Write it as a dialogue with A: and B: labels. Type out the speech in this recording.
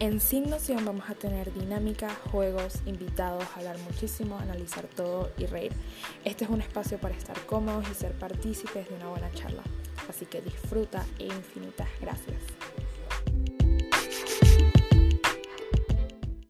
A: En Sin Noción vamos a tener dinámica, juegos, invitados, hablar muchísimo, analizar todo y reír. Este es un espacio para estar cómodos y ser partícipes de una buena charla. Así que disfruta e infinitas gracias.